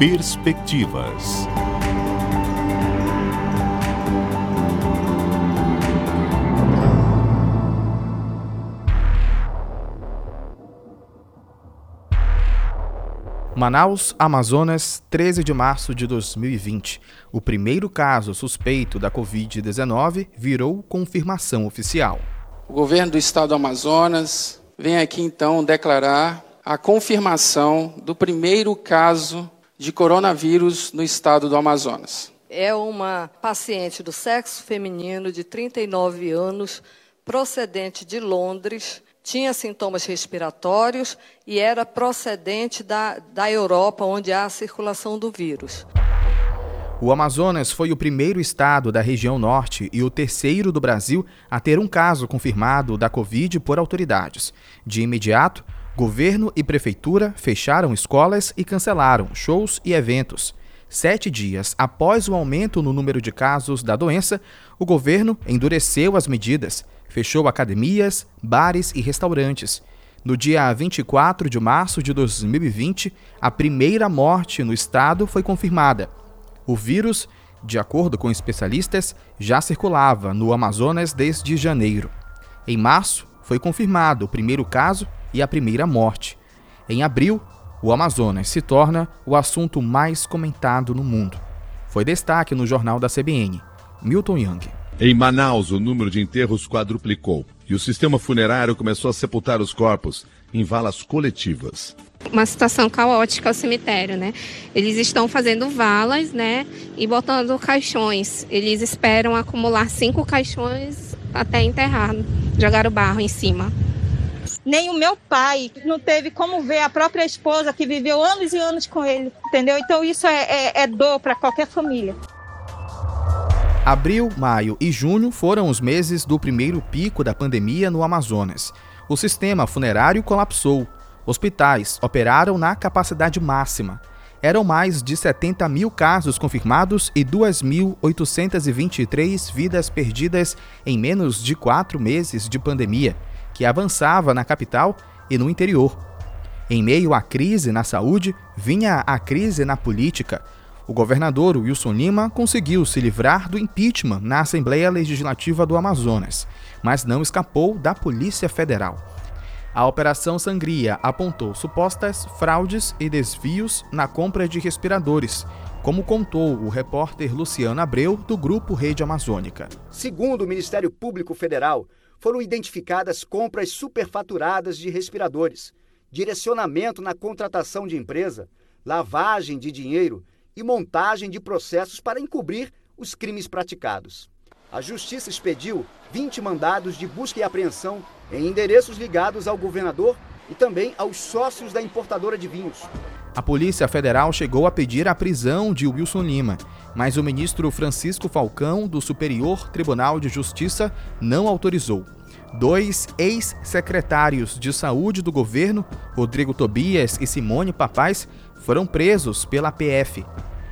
Perspectivas. Manaus, Amazonas, 13 de março de 2020. O primeiro caso suspeito da Covid-19 virou confirmação oficial. O governo do estado do Amazonas vem aqui então declarar a confirmação do primeiro caso de coronavírus no estado do Amazonas. É uma paciente do sexo feminino de 39 anos, procedente de Londres, tinha sintomas respiratórios e era procedente da, da Europa, onde há a circulação do vírus. O Amazonas foi o primeiro estado da região norte e o terceiro do Brasil a ter um caso confirmado da Covid por autoridades. De imediato, governo e prefeitura fecharam escolas e cancelaram shows e eventos. Sete dias após o aumento no número de casos da doença, o governo endureceu as medidas fechou academias, bares e restaurantes. No dia 24 de março de 2020, a primeira morte no estado foi confirmada. O vírus, de acordo com especialistas, já circulava no Amazonas desde janeiro. Em março, foi confirmado o primeiro caso e a primeira morte. Em abril, o Amazonas se torna o assunto mais comentado no mundo. Foi destaque no jornal da CBN. Milton Young. Em Manaus, o número de enterros quadruplicou e o sistema funerário começou a sepultar os corpos em valas coletivas. Uma situação caótica ao cemitério, né? Eles estão fazendo valas, né? E botando caixões. Eles esperam acumular cinco caixões até enterrar. Jogar o barro em cima. Nem o meu pai não teve como ver a própria esposa que viveu anos e anos com ele, entendeu? Então isso é, é, é dor para qualquer família. Abril, maio e junho foram os meses do primeiro pico da pandemia no Amazonas. O sistema funerário colapsou. Hospitais operaram na capacidade máxima. Eram mais de 70 mil casos confirmados e 2.823 vidas perdidas em menos de quatro meses de pandemia, que avançava na capital e no interior. Em meio à crise na saúde, vinha a crise na política o governador Wilson Lima conseguiu se livrar do impeachment na Assembleia Legislativa do Amazonas, mas não escapou da Polícia Federal. A Operação Sangria apontou supostas fraudes e desvios na compra de respiradores, como contou o repórter Luciano Abreu, do Grupo Rede Amazônica. Segundo o Ministério Público Federal, foram identificadas compras superfaturadas de respiradores, direcionamento na contratação de empresa, lavagem de dinheiro e montagem de processos para encobrir os crimes praticados. A Justiça expediu 20 mandados de busca e apreensão em endereços ligados ao governador e também aos sócios da importadora de vinhos. A Polícia Federal chegou a pedir a prisão de Wilson Lima, mas o ministro Francisco Falcão, do Superior Tribunal de Justiça, não autorizou. Dois ex-secretários de saúde do governo, Rodrigo Tobias e Simone Papais, foram presos pela PF.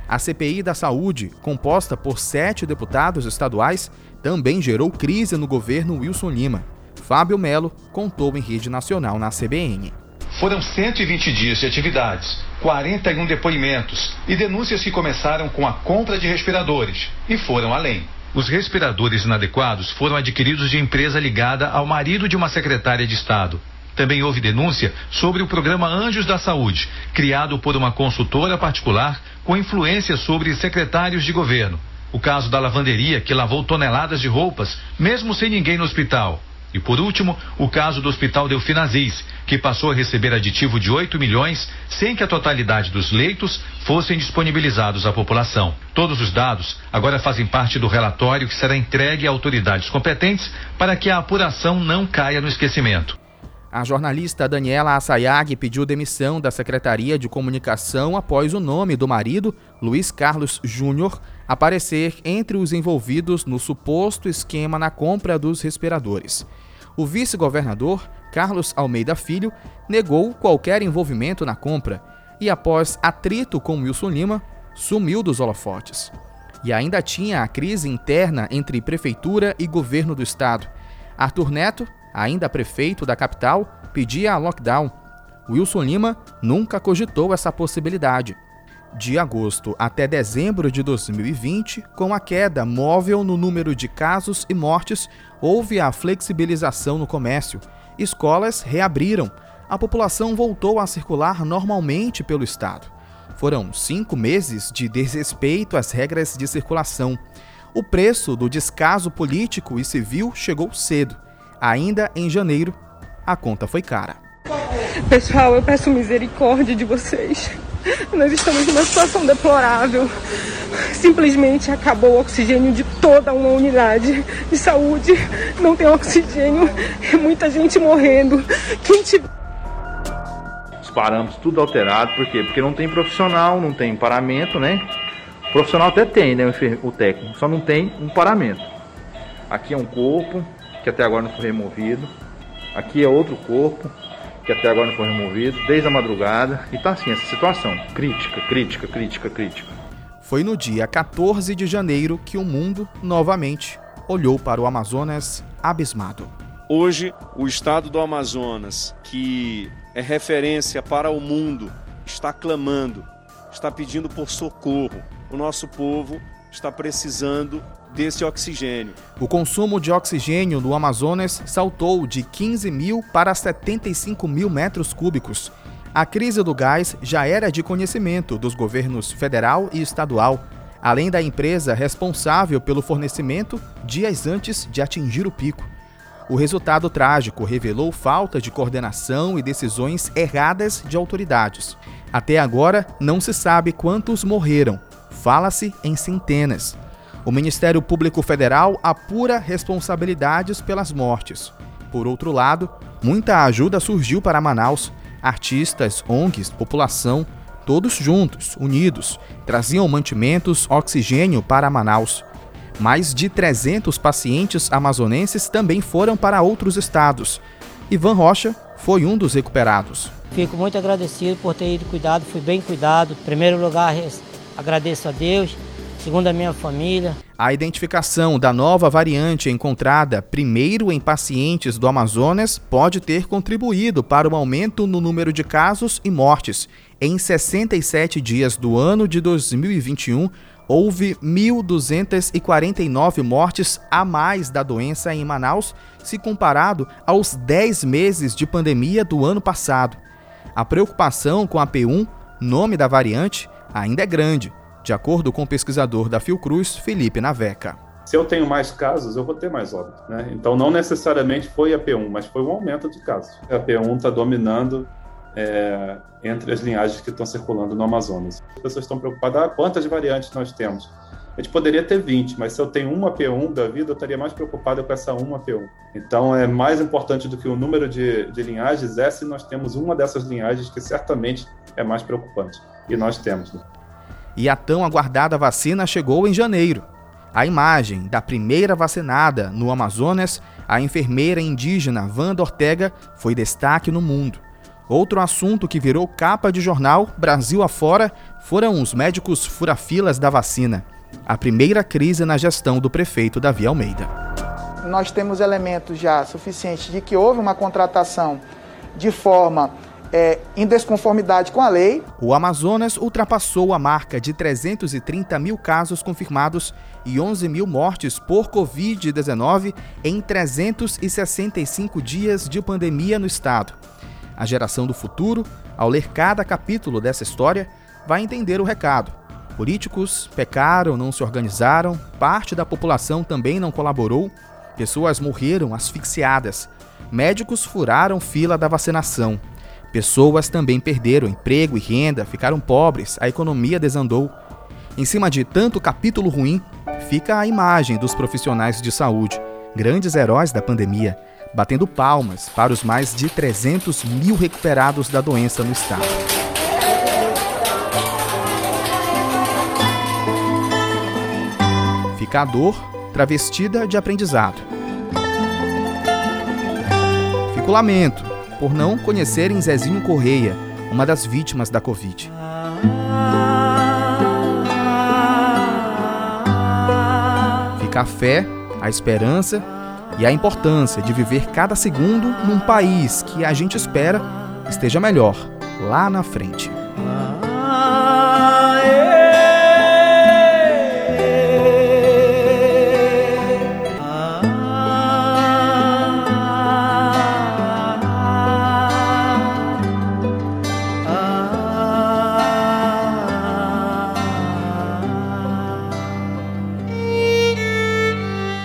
A CPI da Saúde, composta por sete deputados estaduais, também gerou crise no governo Wilson Lima. Fábio Melo contou em rede nacional na CBN. Foram 120 dias de atividades, 41 depoimentos e denúncias que começaram com a compra de respiradores e foram além. Os respiradores inadequados foram adquiridos de empresa ligada ao marido de uma secretária de Estado. Também houve denúncia sobre o programa Anjos da Saúde, criado por uma consultora particular com influência sobre secretários de governo. O caso da lavanderia, que lavou toneladas de roupas, mesmo sem ninguém no hospital. E por último, o caso do Hospital Delfim Aziz, que passou a receber aditivo de 8 milhões sem que a totalidade dos leitos fossem disponibilizados à população. Todos os dados agora fazem parte do relatório que será entregue a autoridades competentes para que a apuração não caia no esquecimento. A jornalista Daniela Assayag pediu demissão da Secretaria de Comunicação após o nome do marido, Luiz Carlos Júnior, aparecer entre os envolvidos no suposto esquema na compra dos respiradores. O vice-governador, Carlos Almeida Filho, negou qualquer envolvimento na compra e, após atrito com Wilson Lima, sumiu dos holofotes. E ainda tinha a crise interna entre prefeitura e governo do estado. Arthur Neto ainda prefeito da capital, pedia lockdown. Wilson Lima nunca cogitou essa possibilidade. De agosto até dezembro de 2020, com a queda móvel no número de casos e mortes, houve a flexibilização no comércio. Escolas reabriram. A população voltou a circular normalmente pelo estado. Foram cinco meses de desrespeito às regras de circulação. O preço do descaso político e civil chegou cedo. Ainda em janeiro, a conta foi cara. Pessoal, eu peço misericórdia de vocês. Nós estamos numa situação deplorável. Simplesmente acabou o oxigênio de toda uma unidade de saúde. Não tem oxigênio, é muita gente morrendo. Quem tiver os parâmetros tudo alterado, por quê? Porque não tem profissional, não tem paramento, né? O profissional até tem, né? O técnico, só não tem um paramento. Aqui é um corpo que até agora não foi removido. Aqui é outro corpo que até agora não foi removido, desde a madrugada. E tá assim, essa situação crítica, crítica, crítica, crítica. Foi no dia 14 de janeiro que o mundo, novamente, olhou para o Amazonas abismado. Hoje, o estado do Amazonas, que é referência para o mundo, está clamando, está pedindo por socorro. O nosso povo está precisando desse oxigênio. O consumo de oxigênio no Amazonas saltou de 15 mil para 75 mil metros cúbicos. A crise do gás já era de conhecimento dos governos federal e estadual, além da empresa responsável pelo fornecimento dias antes de atingir o pico. O resultado trágico revelou falta de coordenação e decisões erradas de autoridades. Até agora, não se sabe quantos morreram. Fala-se em centenas. O Ministério Público Federal apura responsabilidades pelas mortes. Por outro lado, muita ajuda surgiu para Manaus. Artistas, ONGs, população, todos juntos, unidos, traziam mantimentos, oxigênio para Manaus. Mais de 300 pacientes amazonenses também foram para outros estados. Ivan Rocha foi um dos recuperados. Fico muito agradecido por ter ido cuidado, fui bem cuidado. Em primeiro lugar, agradeço a Deus, segundo a minha família. A identificação da nova variante encontrada primeiro em pacientes do Amazonas pode ter contribuído para o aumento no número de casos e mortes. Em 67 dias do ano de 2021, houve 1.249 mortes a mais da doença em Manaus, se comparado aos 10 meses de pandemia do ano passado. A preocupação com a P1, nome da variante, ainda é grande, de acordo com o pesquisador da Fiocruz, Felipe Naveca. Se eu tenho mais casos, eu vou ter mais óbitos. Né? Então, não necessariamente foi a P1, mas foi um aumento de casos. A P1 está dominando é, entre as linhagens que estão circulando no Amazonas. As pessoas estão preocupadas, ah, quantas variantes nós temos? A gente poderia ter 20, mas se eu tenho uma P1 da vida, eu estaria mais preocupado com essa uma P1. Então, é mais importante do que o número de, de linhagens é se nós temos uma dessas linhagens que certamente é mais preocupante. E nós temos. Né? E a tão aguardada vacina chegou em janeiro. A imagem da primeira vacinada no Amazonas, a enfermeira indígena Wanda Ortega, foi destaque no mundo. Outro assunto que virou capa de jornal, Brasil afora, foram os médicos furafilas da vacina. A primeira crise na gestão do prefeito Davi Almeida. Nós temos elementos já suficientes de que houve uma contratação de forma é, em desconformidade com a lei. O Amazonas ultrapassou a marca de 330 mil casos confirmados e 11 mil mortes por Covid-19 em 365 dias de pandemia no estado. A geração do futuro, ao ler cada capítulo dessa história, vai entender o recado. Políticos pecaram, não se organizaram, parte da população também não colaborou, pessoas morreram asfixiadas, médicos furaram fila da vacinação, pessoas também perderam emprego e renda, ficaram pobres, a economia desandou. Em cima de tanto capítulo ruim, fica a imagem dos profissionais de saúde, grandes heróis da pandemia batendo palmas para os mais de 300 mil recuperados da doença no estado. Fica a dor travestida de aprendizado. Fica o lamento por não conhecerem Zezinho Correia, uma das vítimas da Covid. Fica a fé, a esperança e a importância de viver cada segundo num país que a gente espera esteja melhor lá na frente.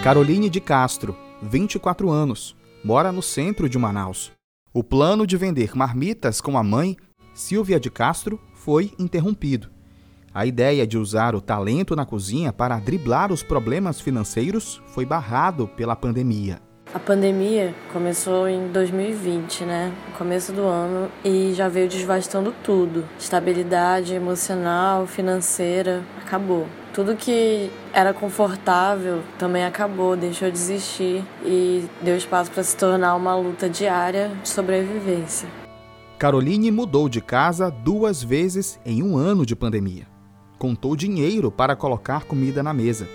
Caroline de Castro, 24 anos, mora no centro de Manaus. O plano de vender marmitas com a mãe, Silvia de Castro, foi interrompido. A ideia de usar o talento na cozinha para driblar os problemas financeiros foi barrado pela pandemia. A pandemia começou em 2020, né? No começo do ano e já veio desvastando tudo. Estabilidade emocional, financeira, acabou. Tudo que era confortável também acabou, deixou de existir e deu espaço para se tornar uma luta diária de sobrevivência. Caroline mudou de casa duas vezes em um ano de pandemia. Contou dinheiro para colocar comida na mesa.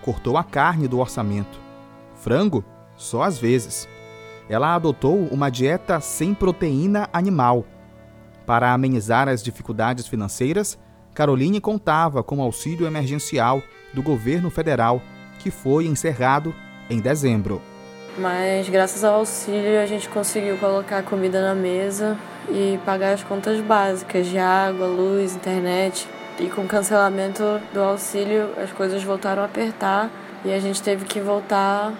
Cortou a carne do orçamento. Frango só às vezes. Ela adotou uma dieta sem proteína animal. Para amenizar as dificuldades financeiras, Caroline contava com o auxílio emergencial do governo federal, que foi encerrado em dezembro. Mas graças ao auxílio a gente conseguiu colocar comida na mesa e pagar as contas básicas de água, luz, internet. E com o cancelamento do auxílio as coisas voltaram a apertar e a gente teve que voltar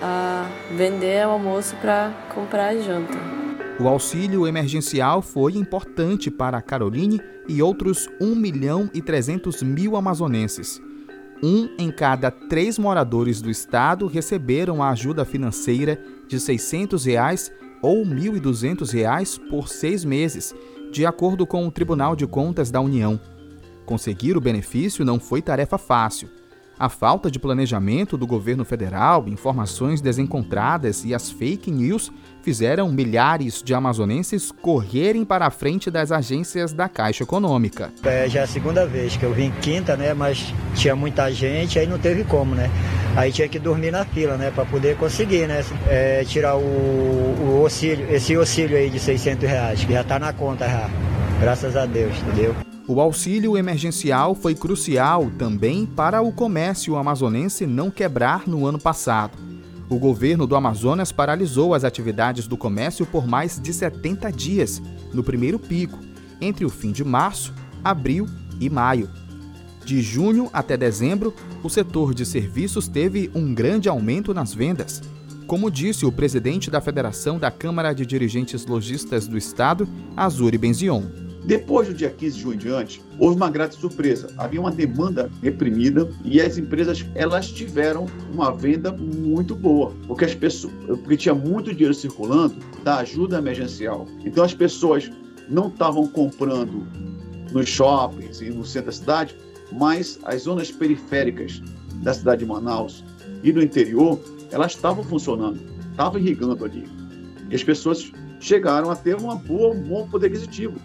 a vender almoço para comprar janta. O auxílio emergencial foi importante para Caroline e outros 1 milhão e 300 mil amazonenses. Um em cada três moradores do estado receberam a ajuda financeira de 600 reais ou 1.200 reais por seis meses, de acordo com o Tribunal de Contas da União. Conseguir o benefício não foi tarefa fácil. A falta de planejamento do governo federal, informações desencontradas e as fake news fizeram milhares de amazonenses correrem para a frente das agências da Caixa Econômica. É já é a segunda vez que eu vim quinta, né? Mas tinha muita gente, aí não teve como, né? Aí tinha que dormir na fila, né? Para poder conseguir, né? É, tirar o, o auxílio, esse auxílio aí de 600 reais, que já está na conta já. Graças a Deus, entendeu? O auxílio emergencial foi crucial também para o comércio amazonense não quebrar no ano passado. O governo do Amazonas paralisou as atividades do comércio por mais de 70 dias, no primeiro pico, entre o fim de março, abril e maio. De junho até dezembro, o setor de serviços teve um grande aumento nas vendas. Como disse o presidente da Federação da Câmara de Dirigentes Logistas do Estado, Azuri Benzion. Depois do dia 15 de junho em diante, houve uma grande surpresa. Havia uma demanda reprimida e as empresas elas tiveram uma venda muito boa, porque as pessoas, porque tinha muito dinheiro circulando da ajuda emergencial. Então as pessoas não estavam comprando nos shoppings e no centro da cidade, mas as zonas periféricas da cidade de Manaus e do interior, elas estavam funcionando, estavam irrigando ali. E as pessoas chegaram a ter uma boa, um bom poder aquisitivo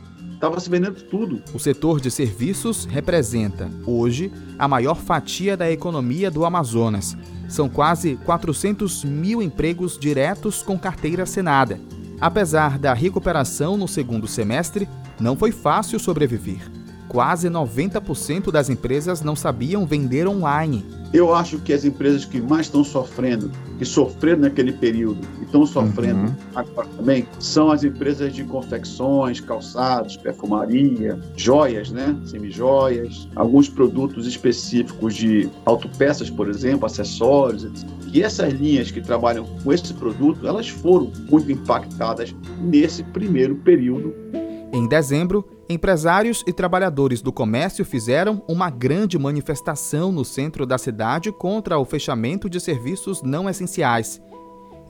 estava se vendendo tudo. O setor de serviços representa, hoje, a maior fatia da economia do Amazonas. São quase 400 mil empregos diretos com carteira assinada. Apesar da recuperação no segundo semestre, não foi fácil sobreviver. Quase 90% das empresas não sabiam vender online. Eu acho que as empresas que mais estão sofrendo, que sofreram naquele período e estão sofrendo uhum. agora também, são as empresas de confecções, calçados, perfumaria, joias, né? Semijoias, alguns produtos específicos de autopeças, por exemplo, acessórios, etc. E essas linhas que trabalham com esse produto, elas foram muito impactadas nesse primeiro período em dezembro, empresários e trabalhadores do comércio fizeram uma grande manifestação no centro da cidade contra o fechamento de serviços não essenciais.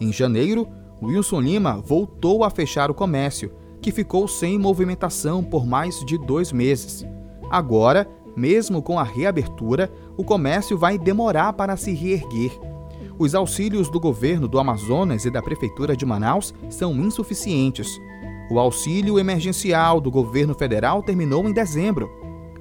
Em janeiro, Wilson Lima voltou a fechar o comércio, que ficou sem movimentação por mais de dois meses. Agora, mesmo com a reabertura, o comércio vai demorar para se reerguer. Os auxílios do governo do Amazonas e da Prefeitura de Manaus são insuficientes. O auxílio emergencial do governo federal terminou em dezembro.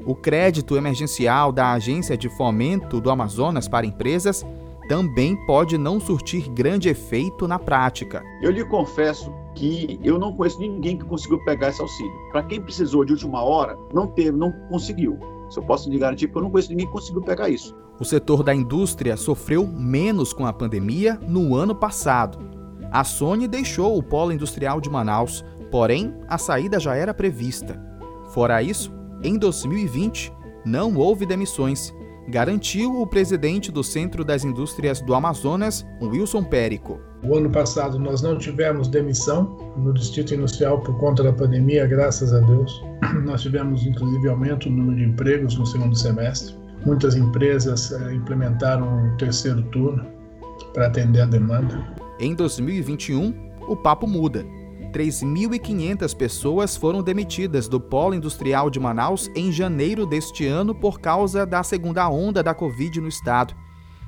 O crédito emergencial da Agência de Fomento do Amazonas para empresas também pode não surtir grande efeito na prática. Eu lhe confesso que eu não conheço ninguém que conseguiu pegar esse auxílio. Para quem precisou de última hora, não teve, não conseguiu. Se eu posso lhe garantir que eu não conheço ninguém que conseguiu pegar isso. O setor da indústria sofreu menos com a pandemia no ano passado. A Sony deixou o polo industrial de Manaus Porém, a saída já era prevista. Fora isso, em 2020, não houve demissões garantiu o presidente do Centro das Indústrias do Amazonas, Wilson Périco. O ano passado nós não tivemos demissão no Distrito Industrial por conta da pandemia, graças a Deus. Nós tivemos inclusive aumento no número de empregos no segundo semestre. Muitas empresas eh, implementaram o terceiro turno para atender a demanda. Em 2021, o papo muda. 3.500 pessoas foram demitidas do Polo Industrial de Manaus em janeiro deste ano por causa da segunda onda da Covid no estado.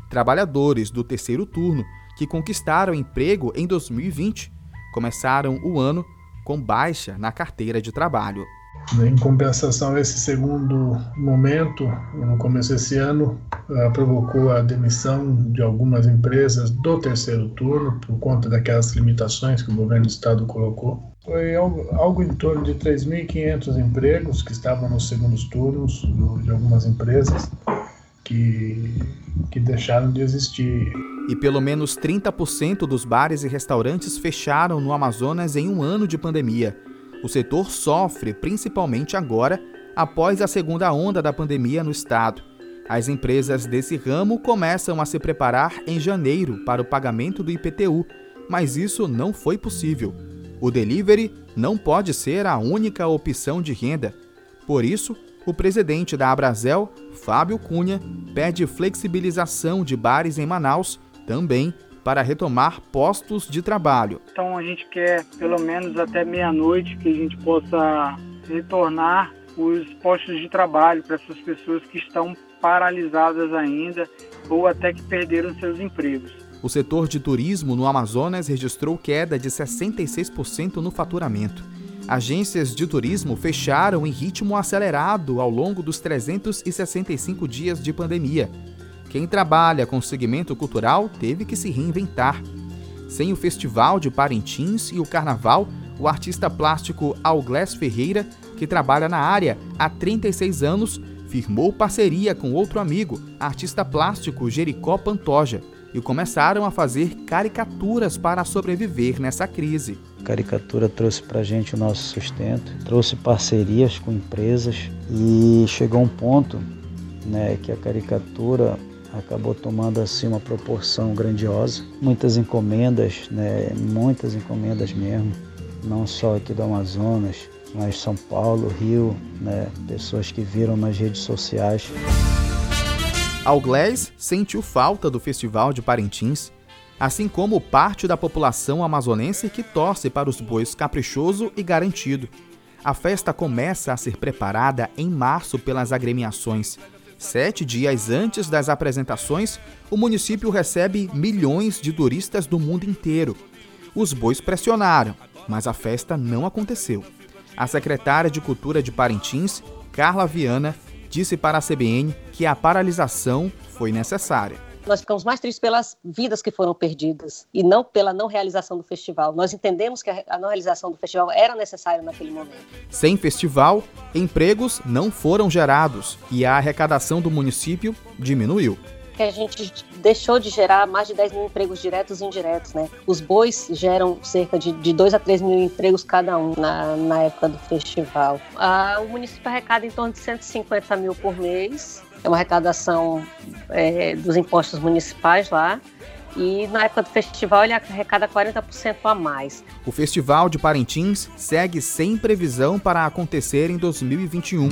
Trabalhadores do terceiro turno, que conquistaram emprego em 2020, começaram o ano com baixa na carteira de trabalho. Em compensação, esse segundo momento, no começo desse ano, uh, provocou a demissão de algumas empresas do terceiro turno por conta daquelas limitações que o governo do estado colocou. Foi algo, em torno de 3.500 empregos que estavam nos segundos turnos de algumas empresas que, que deixaram de existir. E pelo menos 30% dos bares e restaurantes fecharam no Amazonas em um ano de pandemia. O setor sofre principalmente agora, após a segunda onda da pandemia no estado. As empresas desse ramo começam a se preparar em janeiro para o pagamento do IPTU, mas isso não foi possível. O delivery não pode ser a única opção de renda. Por isso, o presidente da Abrazel, Fábio Cunha, pede flexibilização de bares em Manaus, também para retomar postos de trabalho. Então a gente quer pelo menos até meia-noite que a gente possa retornar os postos de trabalho para essas pessoas que estão paralisadas ainda ou até que perderam seus empregos. O setor de turismo no Amazonas registrou queda de 66% no faturamento. Agências de turismo fecharam em ritmo acelerado ao longo dos 365 dias de pandemia. Quem trabalha com segmento cultural teve que se reinventar. Sem o Festival de Parintins e o Carnaval, o artista plástico Alglés Ferreira, que trabalha na área há 36 anos, firmou parceria com outro amigo, artista plástico Jericó Pantoja, e começaram a fazer caricaturas para sobreviver nessa crise. A caricatura trouxe para a gente o nosso sustento, trouxe parcerias com empresas e chegou um ponto né, que a caricatura acabou tomando assim uma proporção grandiosa. Muitas encomendas, né, muitas encomendas mesmo, não só aqui do Amazonas, mas São Paulo, Rio, né, pessoas que viram nas redes sociais. Alglés sentiu falta do Festival de Parintins, assim como parte da população amazonense que torce para os bois caprichoso e garantido. A festa começa a ser preparada em março pelas agremiações Sete dias antes das apresentações, o município recebe milhões de turistas do mundo inteiro. Os bois pressionaram, mas a festa não aconteceu. A secretária de Cultura de Parintins, Carla Viana, disse para a CBN que a paralisação foi necessária nós ficamos mais tristes pelas vidas que foram perdidas e não pela não realização do festival. Nós entendemos que a não realização do festival era necessária naquele momento. Sem festival, empregos não foram gerados e a arrecadação do município diminuiu que a gente deixou de gerar mais de 10 mil empregos diretos e indiretos, né? Os bois geram cerca de, de 2 a 3 mil empregos cada um na, na época do festival. Ah, o município arrecada em torno de 150 mil por mês é uma arrecadação é, dos impostos municipais lá. E na época do festival ele arrecada 40% a mais. O Festival de Parintins segue sem previsão para acontecer em 2021.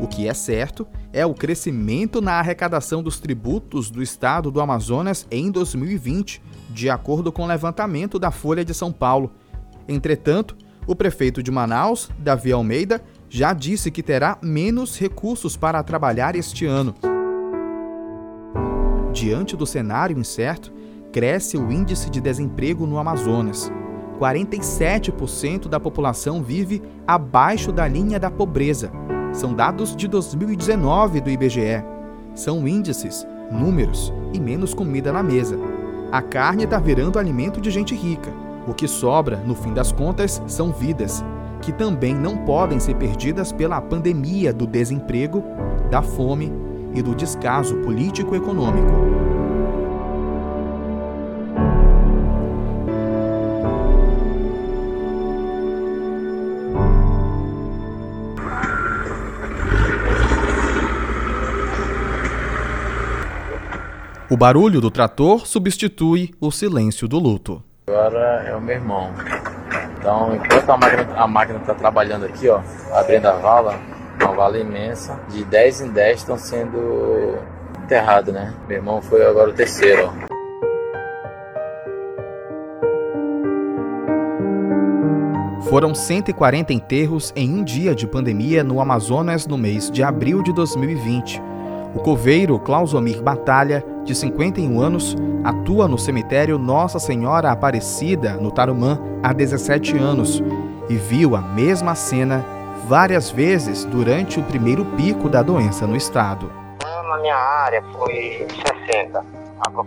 O que é certo é o crescimento na arrecadação dos tributos do estado do Amazonas em 2020, de acordo com o levantamento da Folha de São Paulo. Entretanto, o prefeito de Manaus, Davi Almeida, já disse que terá menos recursos para trabalhar este ano. Diante do cenário incerto, cresce o índice de desemprego no Amazonas. 47% da população vive abaixo da linha da pobreza. São dados de 2019 do IBGE. São índices, números e menos comida na mesa. A carne está virando alimento de gente rica. O que sobra, no fim das contas, são vidas que também não podem ser perdidas pela pandemia do desemprego, da fome e do descaso político-econômico. O barulho do trator substitui o silêncio do luto. Agora é o meu irmão. Então, enquanto a máquina a máquina está trabalhando aqui, ó, abrindo a vala, uma vala imensa, de 10 em 10 estão sendo enterrados, né? Meu irmão foi agora o terceiro, ó. Foram 140 enterros em um dia de pandemia no Amazonas no mês de abril de 2020. O coveiro Clausomir Batalha, de 51 anos, atua no cemitério Nossa Senhora Aparecida, no Tarumã, há 17 anos e viu a mesma cena várias vezes durante o primeiro pico da doença no estado. Na minha área foi 60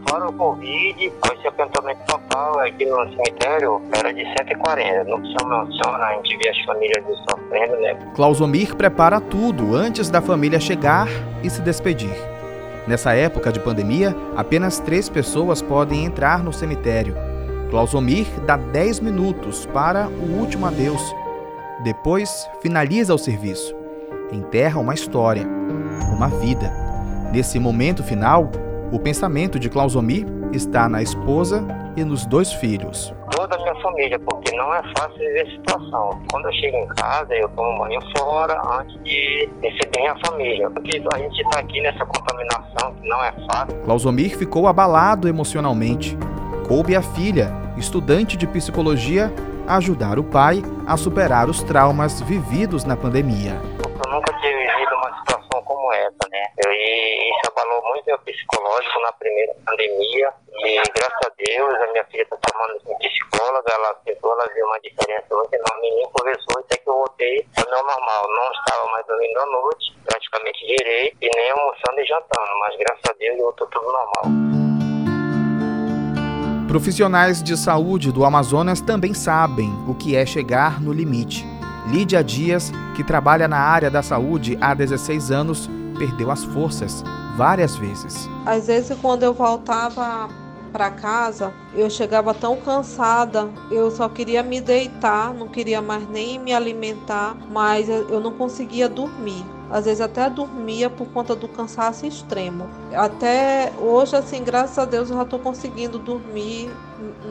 Fora o Covid, o sepultamento total aqui no cemitério era de 140. No São Melciona, a gente via as famílias sofrendo, né? Clausomir prepara tudo antes da família chegar e se despedir. Nessa época de pandemia, apenas três pessoas podem entrar no cemitério. Clausomir dá 10 minutos para o último adeus. Depois, finaliza o serviço. Enterra uma história, uma vida. Nesse momento final, o pensamento de Clausomir está na esposa e nos dois filhos. Toda a minha família, porque não é fácil viver a situação. Quando eu chego em casa, eu tomo banho fora antes de receber minha família. Porque a gente está aqui nessa contaminação que não é fácil. Clausomir ficou abalado emocionalmente. Coube a filha, estudante de psicologia, ajudar o pai a superar os traumas vividos na pandemia. Eu nunca tinha vivido uma situação como essa, né? Eu, isso abalou muito meu psicológico na primeira pandemia e graças a Deus a minha filha está tomando com psicóloga, ela tentou, ela viu uma diferença muito enorme em mim, conversou até que eu voltei ao meu normal. Não estava mais dormindo à noite, praticamente direito, e nem almoçando e jantando, mas graças a Deus voltou tudo normal. Profissionais de saúde do Amazonas também sabem o que é chegar no limite. Lídia Dias, que trabalha na área da saúde há 16 anos, perdeu as forças várias vezes. Às vezes, quando eu voltava para casa, eu chegava tão cansada, eu só queria me deitar, não queria mais nem me alimentar, mas eu não conseguia dormir. Às vezes até dormia por conta do cansaço extremo. Até hoje, assim, graças a Deus, eu já estou conseguindo dormir,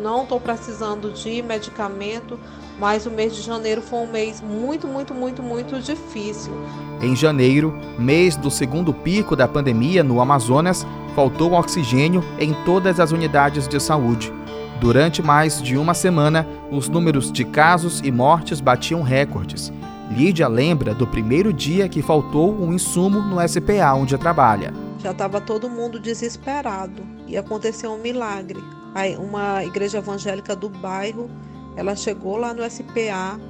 não estou precisando de medicamento, mas o mês de janeiro foi um mês muito, muito, muito, muito difícil. Em janeiro, mês do segundo pico da pandemia no Amazonas, faltou oxigênio em todas as unidades de saúde. Durante mais de uma semana, os números de casos e mortes batiam recordes. Lídia lembra do primeiro dia que faltou um insumo no SPA onde trabalha. Já estava todo mundo desesperado e aconteceu um milagre. Aí, uma igreja evangélica do bairro ela chegou lá no SPA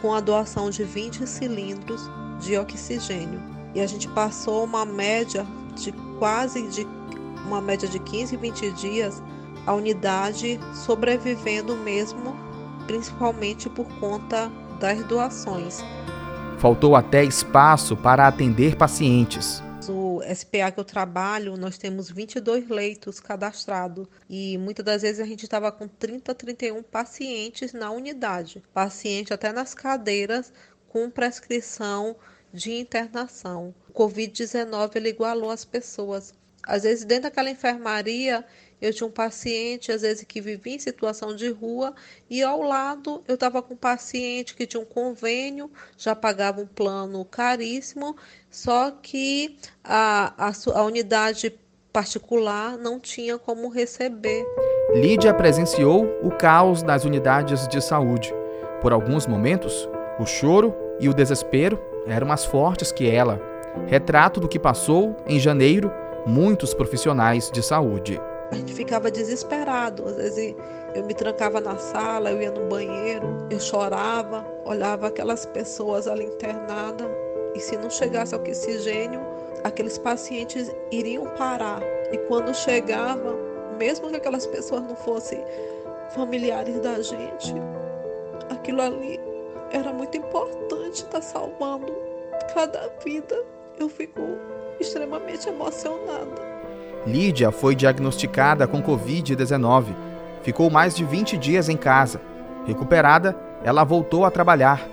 com a doação de 20 cilindros de oxigênio. E a gente passou uma média de quase de uma média de 15, 20 dias a unidade sobrevivendo mesmo, principalmente por conta das doações. Faltou até espaço para atender pacientes. O SPA que eu trabalho, nós temos 22 leitos cadastrados e muitas das vezes a gente estava com 30, 31 pacientes na unidade, paciente até nas cadeiras com prescrição de internação. O Covid-19 ele igualou as pessoas. Às vezes dentro daquela enfermaria eu tinha um paciente, às vezes, que vivia em situação de rua, e ao lado eu estava com um paciente que tinha um convênio, já pagava um plano caríssimo, só que a, a, a unidade particular não tinha como receber. Lídia presenciou o caos nas unidades de saúde. Por alguns momentos, o choro e o desespero eram mais fortes que ela. Retrato do que passou em janeiro muitos profissionais de saúde a gente ficava desesperado. Às vezes eu me trancava na sala, eu ia no banheiro, eu chorava, olhava aquelas pessoas ali internadas e se não chegasse oxigênio, aqueles pacientes iriam parar. E quando chegava, mesmo que aquelas pessoas não fossem familiares da gente, aquilo ali era muito importante estar tá salvando cada vida. Eu fico extremamente emocionada. Lídia foi diagnosticada com Covid-19. Ficou mais de 20 dias em casa. Recuperada, ela voltou a trabalhar,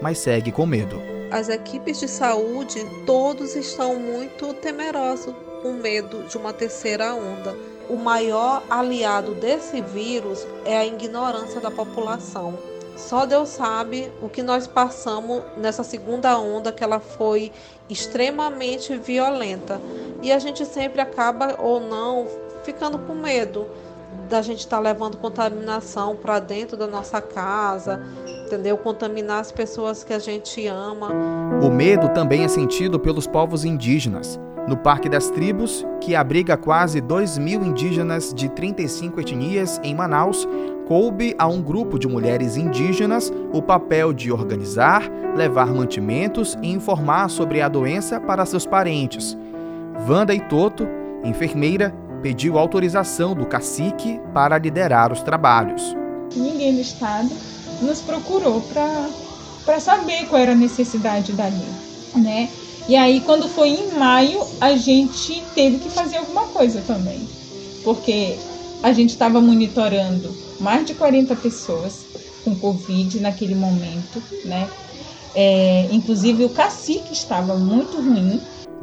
mas segue com medo. As equipes de saúde, todos estão muito temerosos com medo de uma terceira onda. O maior aliado desse vírus é a ignorância da população. Só Deus sabe o que nós passamos nessa segunda onda, que ela foi extremamente violenta. E a gente sempre acaba ou não ficando com medo da gente estar tá levando contaminação para dentro da nossa casa, entendeu? Contaminar as pessoas que a gente ama. O medo também é sentido pelos povos indígenas. No Parque das Tribos, que abriga quase 2 mil indígenas de 35 etnias em Manaus, coube a um grupo de mulheres indígenas o papel de organizar, levar mantimentos e informar sobre a doença para seus parentes. Wanda Itoto, enfermeira, pediu autorização do cacique para liderar os trabalhos. Ninguém do Estado nos procurou para saber qual era a necessidade dali, né? E aí, quando foi em maio, a gente teve que fazer alguma coisa também, porque a gente estava monitorando mais de 40 pessoas com Covid naquele momento, né? É, inclusive o cacique estava muito ruim,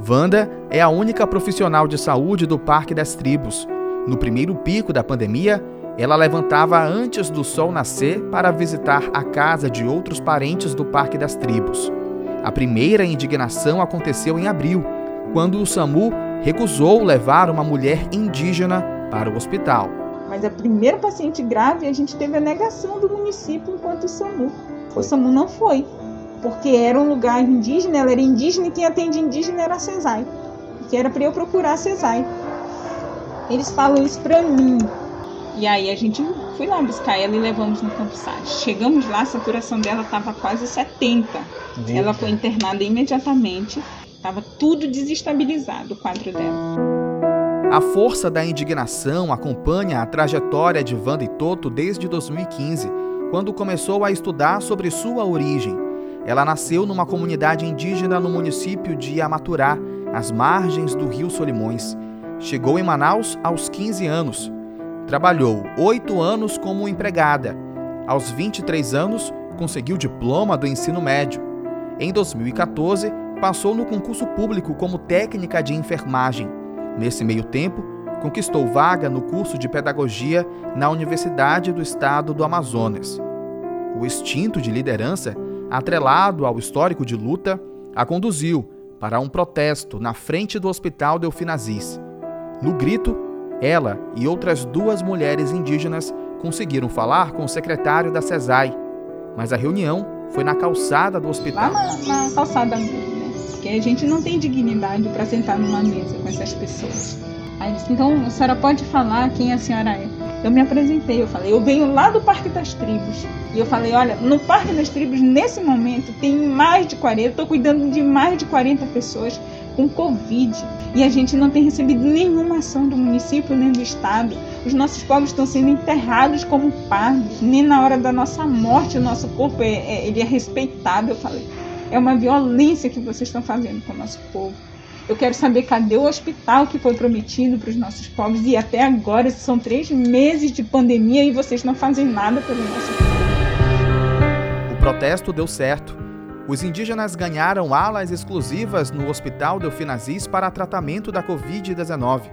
Wanda é a única profissional de saúde do Parque das Tribos. No primeiro pico da pandemia, ela levantava antes do sol nascer para visitar a casa de outros parentes do Parque das Tribos. A primeira indignação aconteceu em abril, quando o SAMU recusou levar uma mulher indígena para o hospital. Mas a primeira paciente grave, a gente teve a negação do município enquanto o SAMU. O SAMU não foi porque era um lugar indígena, ela era indígena e quem atende indígena era a CESAI, que era para eu procurar a CESAI. Eles falam isso para mim. E aí a gente foi lá buscar ela e levamos no Campo Sage. Chegamos lá, a saturação dela estava quase 70. Meu ela foi internada imediatamente. Estava tudo desestabilizado o quadro dela. A força da indignação acompanha a trajetória de Wanda e Toto desde 2015, quando começou a estudar sobre sua origem ela nasceu numa comunidade indígena no município de Amaturá, às margens do rio Solimões. Chegou em Manaus aos 15 anos. Trabalhou oito anos como empregada. Aos 23 anos, conseguiu diploma do ensino médio. Em 2014, passou no concurso público como técnica de enfermagem. Nesse meio tempo, conquistou vaga no curso de pedagogia na Universidade do Estado do Amazonas. O instinto de liderança atrelado ao histórico de luta, a conduziu para um protesto na frente do Hospital Delfinazis. No grito, ela e outras duas mulheres indígenas conseguiram falar com o secretário da CESAI, mas a reunião foi na calçada do hospital. Lá na, na calçada? Porque a gente não tem dignidade para sentar numa mesa com essas pessoas. Aí disse, então a senhora pode falar quem a senhora é. Eu me apresentei, eu falei, eu venho lá do Parque das Tribos. E eu falei, olha, no Parque das Tribos, nesse momento, tem mais de 40, eu estou cuidando de mais de 40 pessoas com Covid. E a gente não tem recebido nenhuma ação do município nem do estado. Os nossos povos estão sendo enterrados como pardos. Nem na hora da nossa morte o nosso corpo é, é, ele é respeitado. Eu falei, é uma violência que vocês estão fazendo com o nosso povo. Eu quero saber cadê o hospital que foi prometido para os nossos povos e até agora são três meses de pandemia e vocês não fazem nada pelo nosso povo. O protesto deu certo. Os indígenas ganharam alas exclusivas no Hospital Delfinazis para tratamento da Covid-19.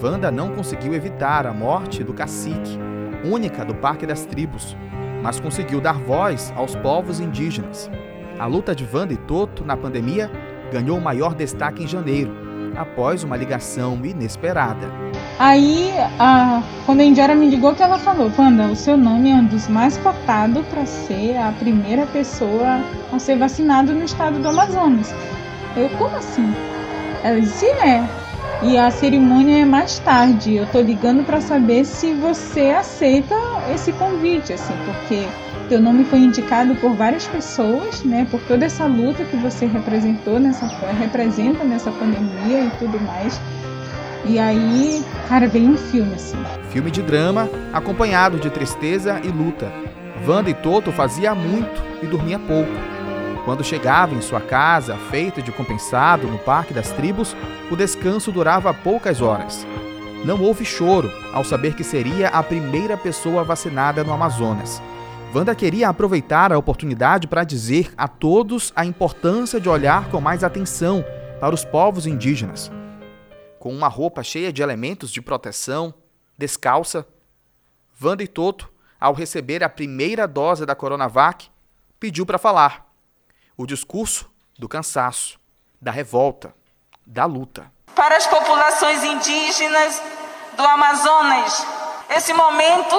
Wanda não conseguiu evitar a morte do cacique, única do Parque das Tribos, mas conseguiu dar voz aos povos indígenas. A luta de Wanda e Toto na pandemia ganhou maior destaque em janeiro, após uma ligação inesperada. Aí, a, quando a Indiara me ligou, que ela falou: Wanda, o seu nome é um dos mais cotados para ser a primeira pessoa a ser vacinada no estado do Amazonas. Eu, como assim? Ela disse: é. E a cerimônia é mais tarde. Eu tô ligando para saber se você aceita esse convite, assim, porque teu nome foi indicado por várias pessoas, né? Por toda essa luta que você representou nessa representa nessa pandemia e tudo mais. E aí, cara, veio um filme assim. Filme de drama, acompanhado de tristeza e luta. Wanda e Toto fazia muito e dormia pouco. Quando chegava em sua casa, feita de compensado no Parque das Tribos, o descanso durava poucas horas. Não houve choro ao saber que seria a primeira pessoa vacinada no Amazonas. Wanda queria aproveitar a oportunidade para dizer a todos a importância de olhar com mais atenção para os povos indígenas. com uma roupa cheia de elementos de proteção, descalça. Wanda e Toto, ao receber a primeira dose da Coronavac, pediu para falar. O discurso do cansaço, da revolta, da luta. Para as populações indígenas do Amazonas, esse momento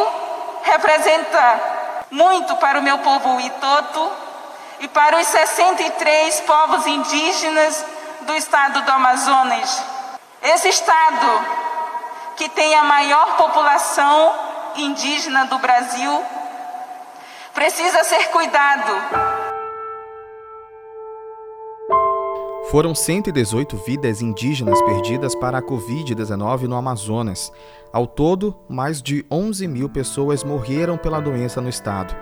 representa muito para o meu povo Itoto e para os 63 povos indígenas do estado do Amazonas. Esse estado, que tem a maior população indígena do Brasil, precisa ser cuidado. Foram 118 vidas indígenas perdidas para a Covid-19 no Amazonas. Ao todo, mais de 11 mil pessoas morreram pela doença no estado.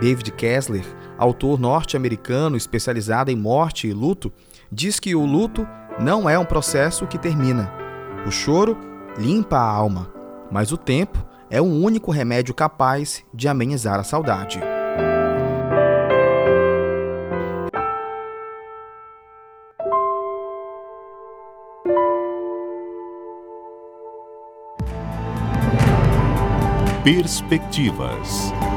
David Kessler, autor norte-americano especializado em morte e luto, diz que o luto não é um processo que termina. O choro limpa a alma, mas o tempo é o único remédio capaz de amenizar a saudade. Perspectivas.